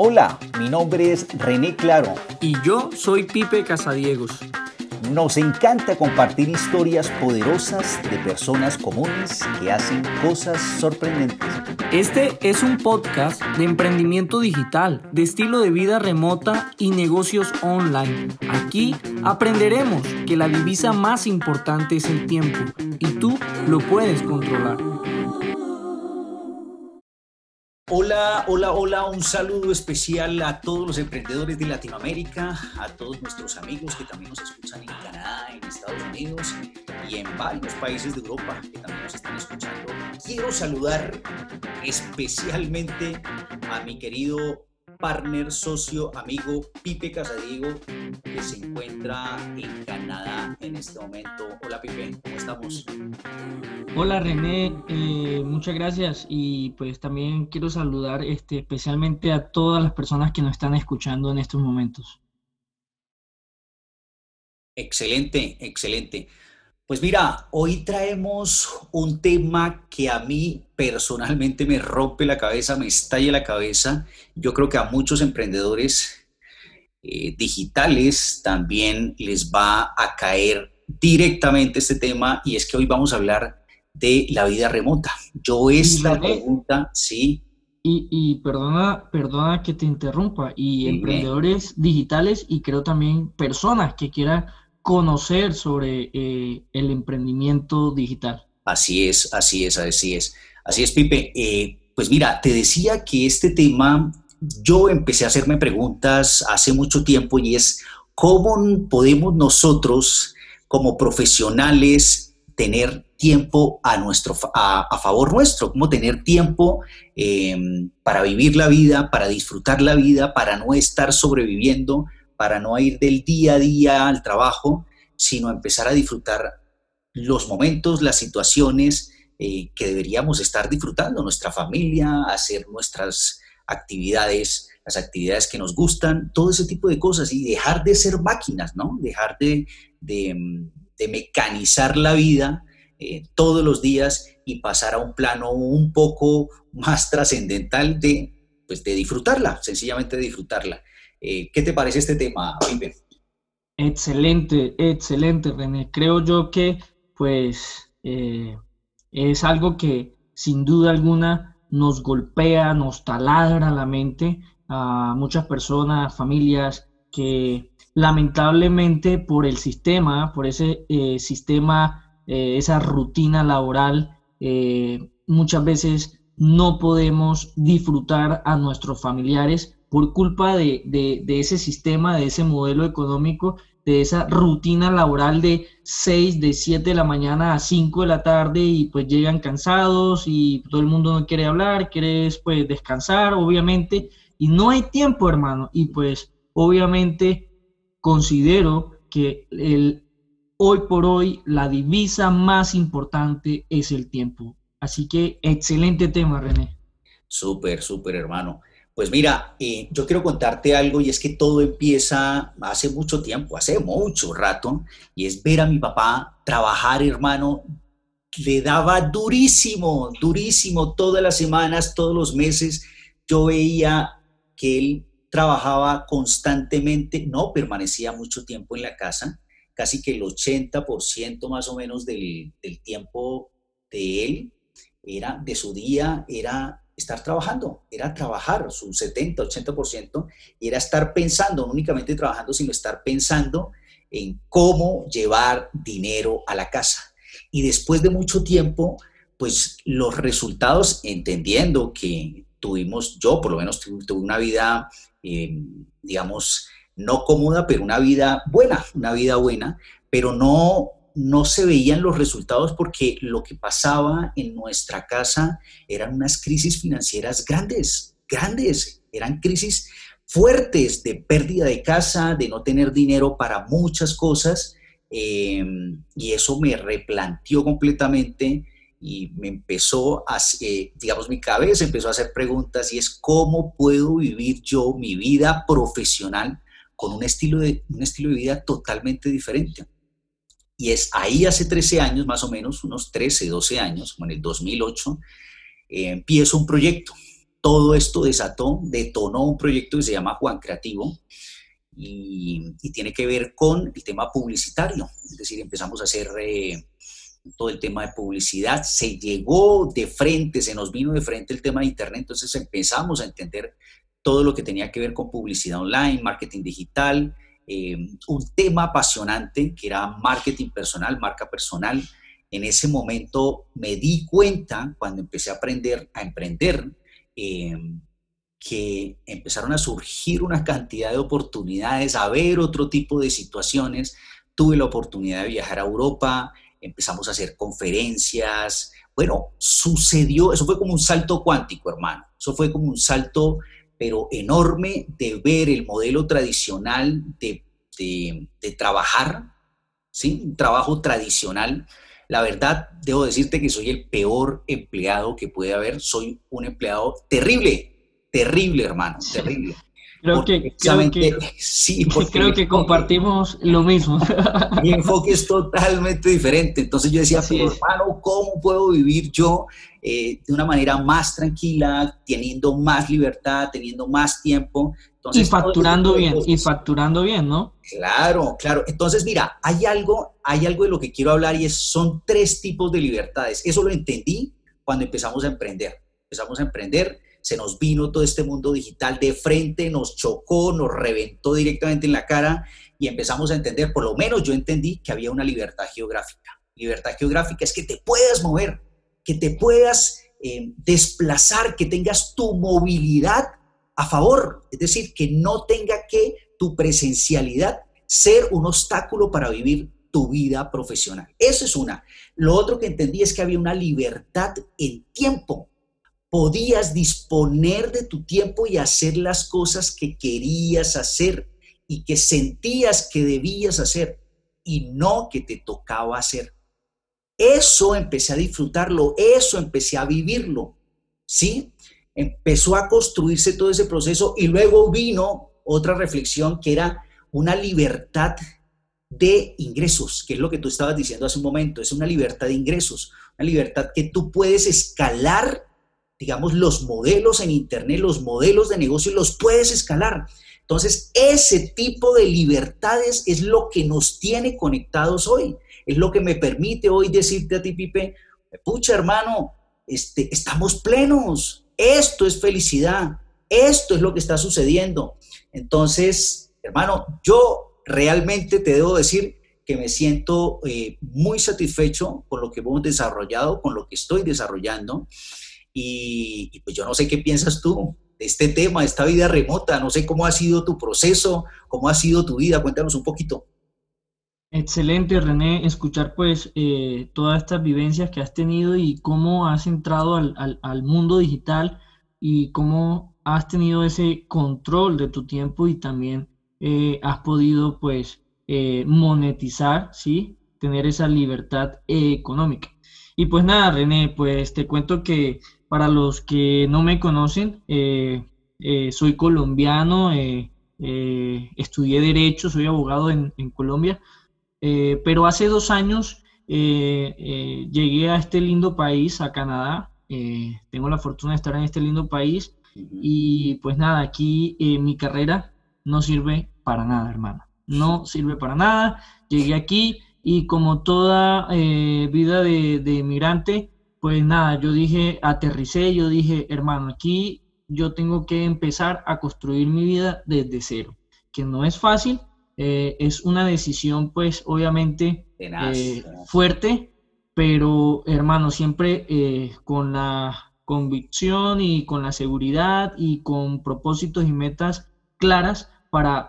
Hola, mi nombre es René Claro. Y yo soy Pipe Casadiegos. Nos encanta compartir historias poderosas de personas comunes que hacen cosas sorprendentes. Este es un podcast de emprendimiento digital, de estilo de vida remota y negocios online. Aquí aprenderemos que la divisa más importante es el tiempo y tú lo puedes controlar. Hola, hola, hola, un saludo especial a todos los emprendedores de Latinoamérica, a todos nuestros amigos que también nos escuchan en Canadá, en Estados Unidos y en varios países de Europa que también nos están escuchando. Quiero saludar especialmente a mi querido partner, socio, amigo Pipe Casadiego, que se encuentra en Canadá en este momento. Hola Pipe, ¿cómo estamos? Hola René, eh, muchas gracias y pues también quiero saludar este, especialmente a todas las personas que nos están escuchando en estos momentos. Excelente, excelente. Pues mira, hoy traemos un tema que a mí personalmente me rompe la cabeza, me estalla la cabeza. Yo creo que a muchos emprendedores eh, digitales también les va a caer directamente este tema y es que hoy vamos a hablar de la vida remota. Yo esta pregunta, sí. Y, perdona, perdona que te interrumpa, y emprendedores digitales y creo también personas que quieran conocer sobre eh, el emprendimiento digital. Así es, así es, así es. Así es, Pipe. Eh, pues mira, te decía que este tema, yo empecé a hacerme preguntas hace mucho tiempo y es cómo podemos nosotros como profesionales tener tiempo a, nuestro, a, favor nuestro, cómo tener tiempo em, para vivir la vida, para disfrutar la vida, para no estar sobreviviendo para no ir del día a día al trabajo, sino empezar a disfrutar los momentos, las situaciones eh, que deberíamos estar disfrutando, nuestra familia, hacer nuestras actividades, las actividades que nos gustan, todo ese tipo de cosas y dejar de ser máquinas, ¿no? Dejar de, mecanizar la vida eh, todos los días y pasar a un plano un poco más trascendental de, pues, de disfrutarla, sencillamente de disfrutarla. Eh, ¿Qué te parece este tema, Pipe? Excelente, excelente, René. Creo yo que, pues, eh, es algo que sin duda alguna nos golpea, nos taladra la mente a muchas personas, familias que lamentablemente por el sistema, por ese eh, sistema, esa rutina laboral, muchas veces no podemos disfrutar a nuestros familiares por culpa de, ese sistema, de ese modelo económico, de esa rutina laboral de 6, de 7 de la mañana a 5 de la tarde y pues llegan cansados y todo el mundo no quiere hablar, quiere pues descansar, obviamente, y no hay tiempo, hermano, y pues obviamente considero que el, hoy por hoy la divisa más importante es el tiempo. Así que excelente tema, René. Súper, súper, hermano. Pues mira, eh, yo quiero contarte algo y es que todo empieza hace mucho tiempo, hace mucho rato, y es ver a mi papá trabajar, hermano. Le daba durísimo, durísimo todas las semanas, todos los meses. Yo veía que él trabajaba constantemente, no permanecía mucho tiempo en la casa, casi que el 80% más o menos del, del tiempo de él era de su día, era estar trabajando, era trabajar su 70, 80%, y era estar pensando, no únicamente trabajando, sino estar pensando en cómo llevar dinero a la casa. Y después de mucho tiempo, pues los resultados, entendiendo que tuvimos, yo por lo menos tuve una vida, eh, digamos, no cómoda, pero una vida buena, una vida buena, pero no no se veían los resultados porque lo que pasaba en nuestra casa eran unas crisis financieras grandes, grandes, eran crisis fuertes de pérdida de casa, de no tener dinero para muchas cosas, em, y eso me replanteó completamente y me empezó a, eh, digamos, mi cabeza empezó a hacer preguntas y es cómo puedo vivir yo mi vida profesional con un estilo de, un estilo de vida totalmente diferente. Y es ahí hace 13 años, más o menos, unos 13, 12 años, como en el 2008, eh, empiezo un proyecto. todo esto desató, detonó un proyecto que se llama Juan Creativo y, tiene que ver con el tema publicitario. Es decir, empezamos a hacer eh, todo el tema de publicidad, se llegó de frente, se nos vino de frente el tema de Internet, entonces empezamos a entender todo lo que tenía que ver con publicidad online, marketing digital, eh, un tema apasionante que era marketing personal, marca personal. En ese momento me di cuenta, cuando empecé a aprender a emprender, eh, que empezaron a surgir una cantidad de oportunidades, a ver otro tipo de situaciones. Tuve la oportunidad de viajar a Europa, empezamos a hacer conferencias. Bueno, sucedió, eso fue como un salto cuántico, hermano. Eso fue como un salto, pero enorme, de ver el modelo tradicional de, de, trabajar, ¿sí? Un trabajo tradicional. La verdad, debo decirte que soy el peor empleado que puede haber. Soy un empleado terrible, terrible, hermano, terrible. Creo que, creo que, sí, creo que compartimos lo mismo. Mi enfoque es totalmente diferente. Entonces yo decía, pero hermano, ¿cómo puedo vivir yo eh, de una manera más tranquila, teniendo más libertad, teniendo más tiempo? y facturando bien, y facturando bien, ¿no? Claro, claro. Entonces, mira, hay algo, hay algo de lo que quiero hablar y es, son tres tipos de libertades. Eso lo entendí cuando empezamos a emprender. Empezamos a emprender se nos vino todo este mundo digital de frente, nos chocó, nos reventó directamente en la cara y empezamos a entender, por lo menos yo entendí que había una libertad geográfica. Libertad geográfica es que te puedas mover, que te puedas eh, desplazar, que tengas tu movilidad a favor, es decir, que no tenga que tu presencialidad ser un obstáculo para vivir tu vida profesional. Eso es una. Lo otro que entendí es que había una libertad en tiempo podías disponer de tu tiempo y hacer las cosas que querías hacer y que sentías que debías hacer y no que te tocaba hacer. Eso empecé a disfrutarlo, eso empecé a vivirlo, ¿sí? Empezó a construirse todo ese proceso y luego vino otra reflexión que era una libertad de ingresos, que es lo que tú estabas diciendo hace un momento, es una libertad de ingresos, una libertad que tú puedes escalar digamos, los modelos en Internet, los modelos de negocio, los puedes escalar. Entonces, ese tipo de libertades es lo que nos tiene conectados hoy. Es lo que me permite hoy decirte a ti, Pipe, pucha hermano, este, estamos plenos. Esto es felicidad. Esto es lo que está sucediendo. Entonces, hermano, yo realmente te debo decir que me siento eh, muy satisfecho con lo que hemos desarrollado, con lo que estoy desarrollando. Y, pues yo no sé qué piensas tú de este tema, de esta vida remota. No sé cómo ha sido tu proceso, cómo ha sido tu vida. Cuéntanos un poquito. Excelente, René, escuchar pues eh, todas estas vivencias que has tenido y cómo has entrado al, mundo digital y cómo has tenido ese control de tu tiempo y también eh, has podido pues eh, monetizar, ¿sí? Tener esa libertad económica. Y pues nada, René, pues te cuento que para los que no me conocen, eh, eh, soy colombiano, eh, estudié Derecho, soy abogado en, Colombia, pero hace dos años llegué a este lindo país, a Canadá. tengo la fortuna de estar en este lindo país y pues nada, aquí mi carrera no sirve para nada, hermano. No sirve para nada. Llegué aquí y como toda vida de, de inmigrante, pues nada, yo dije, aterricé, yo dije, hermano, aquí yo tengo que empezar a construir mi vida desde cero, que no es fácil, eh, es una decisión pues obviamente eh, fuerte, pero hermano, siempre eh, con la convicción y con la seguridad y con propósitos y metas claras para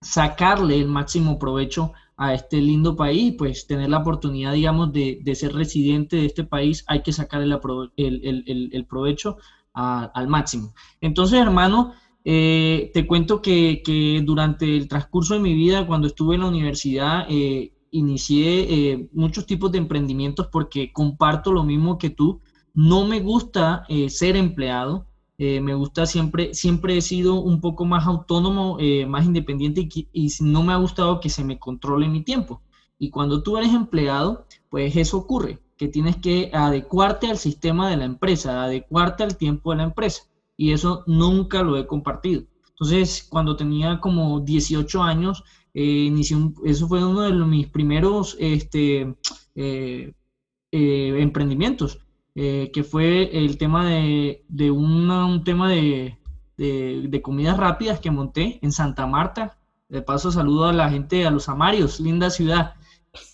sacarle el máximo provecho a este lindo país, pues tener la oportunidad, digamos, de, ser residente de este país, hay que sacar el, el, provecho al máximo. Entonces, hermano, eh, te cuento que, durante el transcurso de mi vida, cuando estuve en la universidad, eh, inicié eh, muchos tipos de emprendimientos porque comparto lo mismo que tú. No me gusta ser empleado, eh, me gusta siempre, siempre he sido un poco más autónomo, eh, más independiente y, no me ha gustado que se me controle mi tiempo. Y cuando tú eres empleado, pues eso ocurre. que tienes que adecuarte al sistema de la empresa, adecuarte al tiempo de la empresa. Y eso nunca lo he compartido. Entonces, cuando tenía como 18 años, eh, eso fue uno de mis primeros este, eh, eh, que fue el tema de, un tema de, de, comidas rápidas que monté en Santa Marta. De paso, saludo a la gente, a los Amarios, linda ciudad.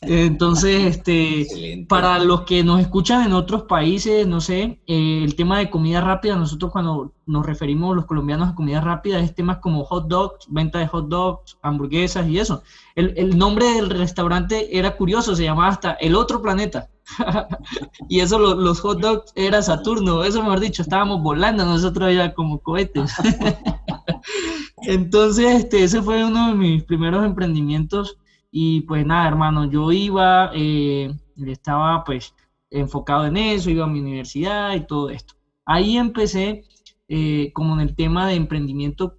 Entonces, este, para los que nos escuchan en otros países, no sé, eh, el tema de comida rápida, nosotros cuando nos referimos los colombianos a comida rápida es temas como hot dogs, venta de hot dogs, hamburguesas y eso. El, nombre del restaurante era curioso, se llamaba hasta El Otro Planeta. y eso, los hot dogs era Saturno, eso mejor dicho, estábamos volando nosotros ya como cohetes. Entonces, este, ese fue uno de mis primeros emprendimientos y pues nada, hermano, yo iba, eh, estaba pues enfocado en eso, iba a mi universidad y todo esto. Ahí empecé eh, como en el tema de emprendimiento,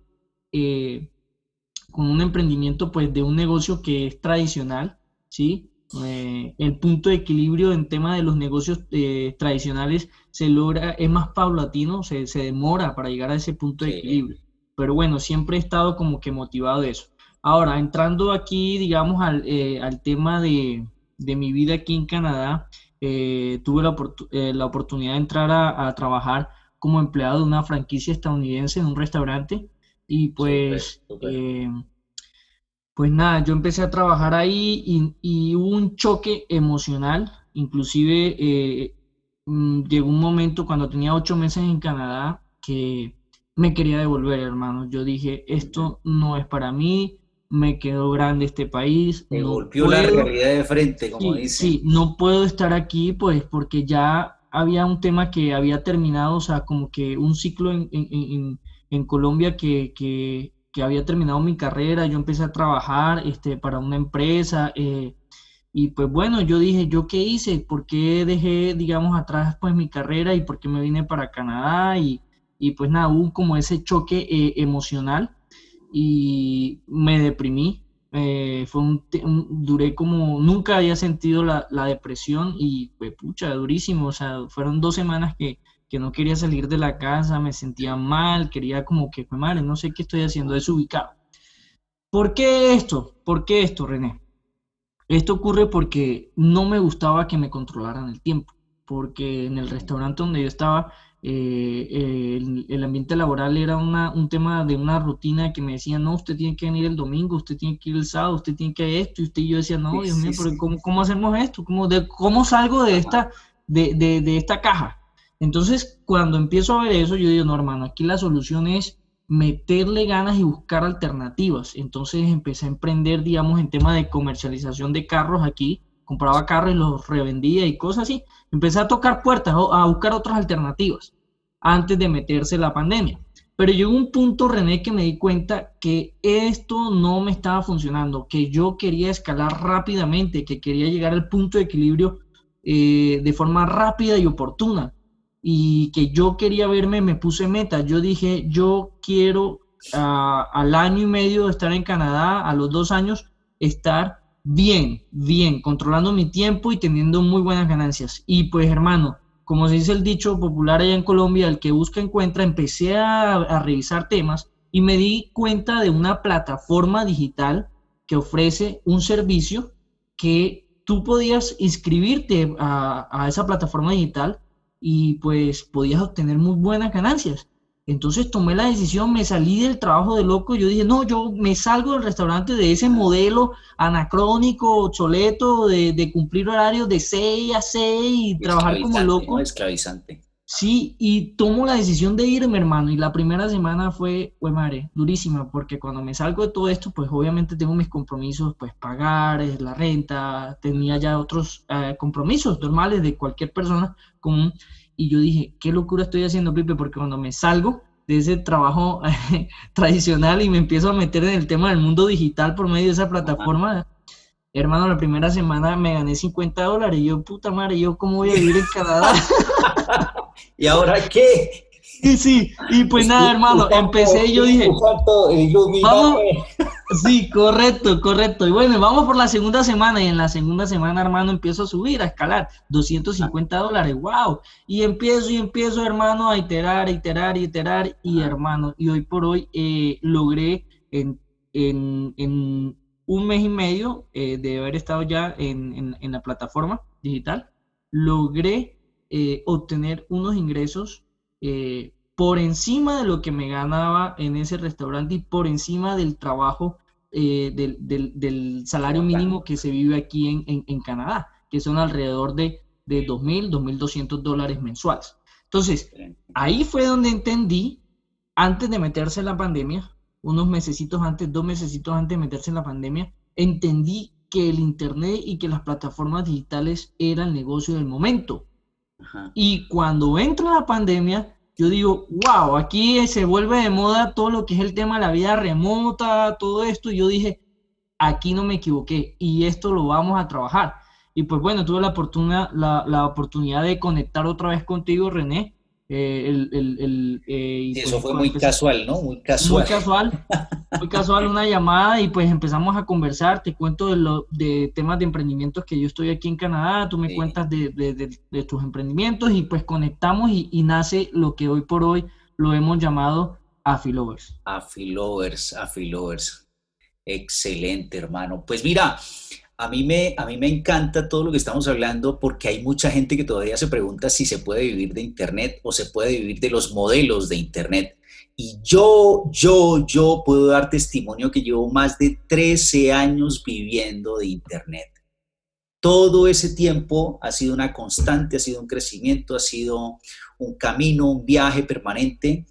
eh, con un emprendimiento pues de un negocio que es tradicional, ¿sí? el punto de equilibrio en tema de los negocios tradicionales se logra, es más paulatino, se, se, demora para llegar a ese punto de equilibrio. Pero bueno, siempre he estado como que motivado de eso. Ahora, entrando aquí, digamos, al, eh, tema de, mi vida aquí en Canadá, eh, tuve eh, la, oportunidad de entrar a, trabajar como empleado de una franquicia estadounidense en un restaurante. Y pues, pues nada, yo empecé a trabajar ahí y, hubo un choque emocional, inclusive mm, llegó un momento cuando tenía ocho meses en Canadá que me quería devolver, hermano. Yo dije, esto no es para mí, me quedó grande este país. Me golpeó la realidad de frente, como sí, Sí, no puedo estar aquí, pues, porque ya había un tema que había terminado, o sea, como que un ciclo en, en, en Colombia que, que, que, había terminado mi carrera, yo empecé a trabajar este, para una empresa, eh, y pues bueno, yo dije, ¿yo qué hice? ¿Por qué dejé, digamos, atrás pues mi carrera y por qué me vine para Canadá? Y, y pues nada, hubo como ese choque eh, emocional y me deprimí. Eh, fue un, duré como, nunca había sentido la, depresión y fue pucha, durísimo. O sea, fueron dos semanas que, no quería salir de la casa, me sentía mal, quería como que, fue madre, no sé qué estoy haciendo, desubicado. ¿Por qué esto? ¿Por qué esto, René? Esto ocurre porque no me gustaba que me controlaran el tiempo, porque en el restaurante donde yo estaba eh, el, ambiente laboral era una, un tema de una rutina que me decían, no, usted tiene que venir el domingo, usted tiene que ir el sábado, usted tiene que esto, y usted y yo decía, no, Dios mío, pero ¿cómo, ¿cómo, hacemos esto? ¿Cómo, de, ¿Cómo salgo de esta, de, de, de, esta caja? Entonces, cuando empiezo a ver eso, yo digo, no, hermano, aquí la solución es meterle ganas y buscar alternativas. Entonces empecé a emprender, digamos, en tema de comercialización de carros aquí, compraba carros y los revendía y cosas así. Empecé a tocar puertas, a buscar otras alternativas antes de meterse la pandemia. Pero llegó un punto, René, que me di cuenta que esto no me estaba funcionando, que yo quería escalar rápidamente, que quería llegar al punto de equilibrio eh, de forma rápida y oportuna. Y que yo quería verme, me puse meta. Yo dije, yo quiero ah, al año y medio de estar en Canadá, a los dos años, estar bien, bien, controlando mi tiempo y teniendo muy buenas ganancias. Y pues, hermano, como se dice el dicho popular allá en Colombia, el que busca encuentra, empecé a, revisar temas y me di cuenta de una plataforma digital que ofrece un servicio que tú podías inscribirte a, a esa plataforma digital y pues podías obtener muy buenas ganancias. Entonces tomé la decisión, me salí del trabajo de loco, yo dije, no, yo me salgo del restaurante de ese modelo anacrónico, obsoleto, de, cumplir horarios de 6 a 6 y trabajar como loco. Esclavizante. Sí, y tomo la decisión de irme, hermano, y la primera semana fue, fue madre, durísima, porque cuando me salgo de todo esto, pues obviamente tengo mis compromisos, pues pagar, eh, la renta, tenía ya otros eh, compromisos normales de cualquier persona común y yo dije, qué locura estoy haciendo, Pipe, porque cuando me salgo de ese trabajo tradicional y me empiezo a meter en el tema del mundo digital por medio de esa plataforma, hermano, la primera semana me gané 50 dólares. Y yo, puta madre, ¿yo cómo voy a vivir en Canadá? ¿Y ahora qué? Sí, sí, y pues nada, hermano, empecé y yo dije, vamos, Sí, correcto, correcto. Y bueno, vamos por la segunda semana y en la segunda semana, hermano, empiezo a subir, a escalar, 250 dólares, wow. Y empiezo y empiezo, hermano, a iterar, iterar, iterar y hermano, y hoy por hoy eh, logré en, un mes y medio eh, de haber estado ya en, la plataforma digital, logré eh, obtener unos ingresos por encima de lo que me ganaba en ese restaurante y por encima del trabajo eh, del, salario mínimo que se vive aquí en, Canadá, que son alrededor de, de 2.000, 2.200 dólares mensuales. Entonces, ahí fue donde entendí, antes de meterse en la pandemia, unos mesecitos antes, dos mesecitos antes de meterse en la pandemia, entendí que el Internet y que las plataformas digitales eran el negocio del momento. Y cuando entra la pandemia, yo digo, wow, aquí se vuelve de moda todo lo que es el tema de la vida remota, todo esto. Y yo dije, aquí no me equivoqué y esto lo vamos a trabajar. Y pues bueno, tuve la oportunidad, la, la oportunidad de conectar otra vez contigo, René, eh, el, el, eh, eso pues, fue muy casual, ¿no? Muy casual. Muy casual, muy casual una llamada y pues empezamos a conversar, te cuento de, lo, de temas de emprendimientos que yo estoy aquí en Canadá, tú me cuentas de, de, tus emprendimientos y pues conectamos y, y, nace lo que hoy por hoy lo hemos llamado Afilovers. Afilovers, Afilovers. Excelente, hermano. Pues mira, a mí, me, a mí me encanta todo lo que estamos hablando porque hay mucha gente que todavía se pregunta si se puede vivir de Internet o se puede vivir de los modelos de Internet. Y yo, yo, yo puedo dar testimonio que llevo más de 13 años viviendo de Internet. Todo ese tiempo ha sido una constante, ha sido un crecimiento, ha sido un camino, un viaje permanente.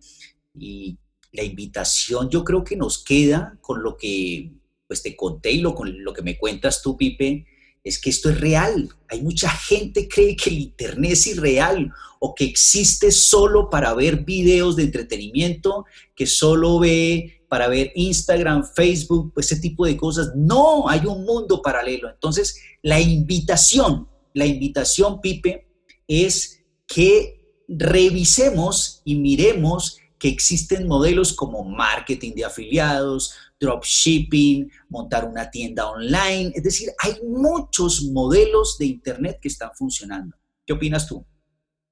Y la invitación yo creo que nos queda con lo que pues te conté y lo, con lo que me cuentas tú, Pipe, es que esto es real. Hay mucha gente que cree que el Internet es irreal o que existe solo para ver videos de entretenimiento, que solo ve para ver Instagram, Facebook, pues ese tipo de cosas. No, hay un mundo paralelo. Entonces, la invitación, la invitación, Pipe, es que revisemos y miremos que existen modelos como marketing de afiliados, dropshipping, montar una tienda online. Es decir, hay muchos modelos de Internet que están funcionando. ¿Qué opinas tú?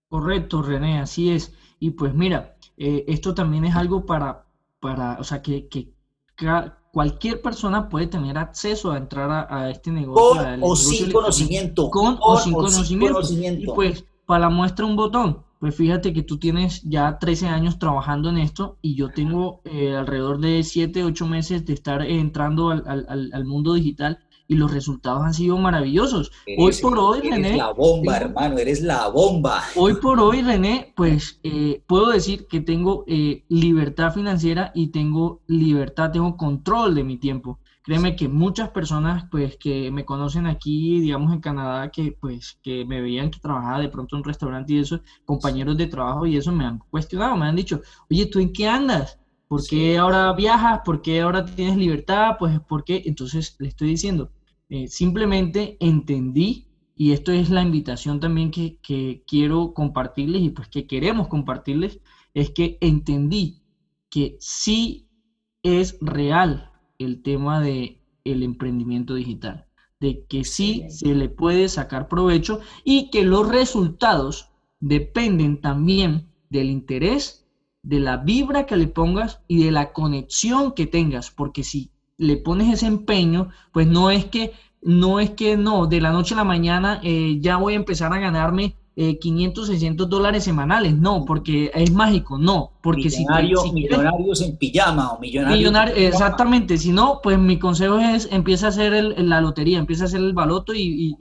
Correcto, René, así es. Y pues mira, eh, esto también es algo para, para o sea, que, cualquier persona puede tener acceso a entrar a, este negocio. Con o sin conocimiento. Con, o, sin, conocimiento. Y pues, para la muestra un botón. Pues fíjate que tú tienes ya 13 años trabajando en esto y yo tengo eh, alrededor de 7, 8 meses de estar entrando al, mundo digital y los resultados han sido maravillosos. hoy por hoy, René... Eres la bomba, hermano, eres la bomba. Hoy por hoy, René, pues eh, puedo decir que tengo eh, libertad financiera y tengo libertad, tengo control de mi tiempo. Créeme que muchas personas pues que me conocen aquí, digamos en Canadá, que pues que me veían que trabajaba de pronto en un restaurante y eso, compañeros de trabajo y eso me han cuestionado, me han dicho, oye, ¿tú en qué andas? ¿Por qué ahora viajas? ¿Por qué ahora tienes libertad? Pues ¿por qué? Entonces le estoy diciendo, eh, simplemente entendí y esto es la invitación también que, que quiero compartirles y pues que queremos compartirles, es que entendí que sí es real el tema de el emprendimiento digital, de que sí se le puede sacar provecho y que los resultados dependen también del interés, de la vibra que le pongas y de la conexión que tengas, porque si le pones ese empeño, pues no es que no es que no, de la noche a la mañana eh, ya voy a empezar a ganarme 500, eh, 600 dólares semanales, no, porque es mágico, no, porque si, millonarios en pijama o millonarios. exactamente, si no, pues mi consejo es empieza a hacer la lotería, empieza a hacer el baloto y,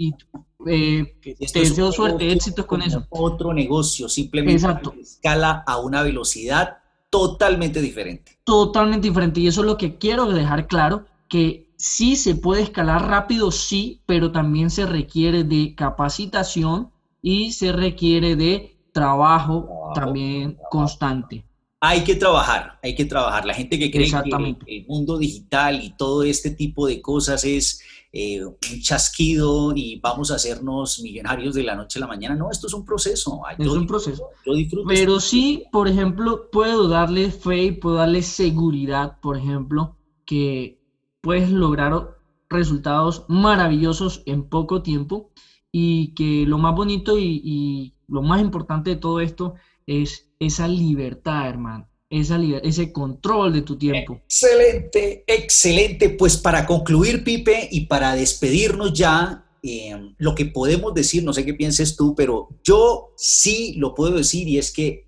eh, te deseo suerte, éxitos con eso. Otro negocio, simplemente escala a una velocidad totalmente diferente. Totalmente diferente, y eso es lo que quiero dejar claro, que sí se puede escalar rápido, sí, pero también se requiere de capacitación y se requiere de trabajo, también constante. Hay que trabajar, hay que trabajar. La gente que cree que el mundo digital y todo este tipo de cosas es eh, un chasquido y vamos a hacernos millonarios de la noche a la mañana. No, esto es un proceso. es un proceso. Yo disfruto. Pero sí, por ejemplo, puedo darle fe y puedo darle seguridad, por ejemplo, que puedes lograr resultados maravillosos en poco tiempo y que lo más bonito y, lo más importante de todo esto es esa libertad, hermano, esa ese control de tu tiempo. Excelente, excelente. Pues para concluir, Pipe, y para despedirnos ya, eh, lo que podemos decir, no sé qué pienses tú, pero yo sí lo puedo decir y es que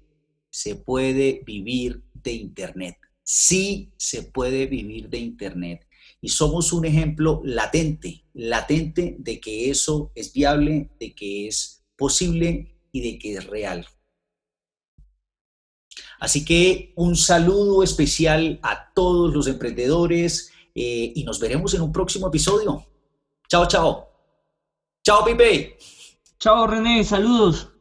se puede vivir de Internet. Sí se puede vivir de Internet y somos un ejemplo latente, latente de que eso es viable, de que es posible y de que es real. Así que un saludo especial a todos los emprendedores eh, y nos veremos en un próximo episodio. Chao, chao. Chao, Pipe. Chao, René. Saludos.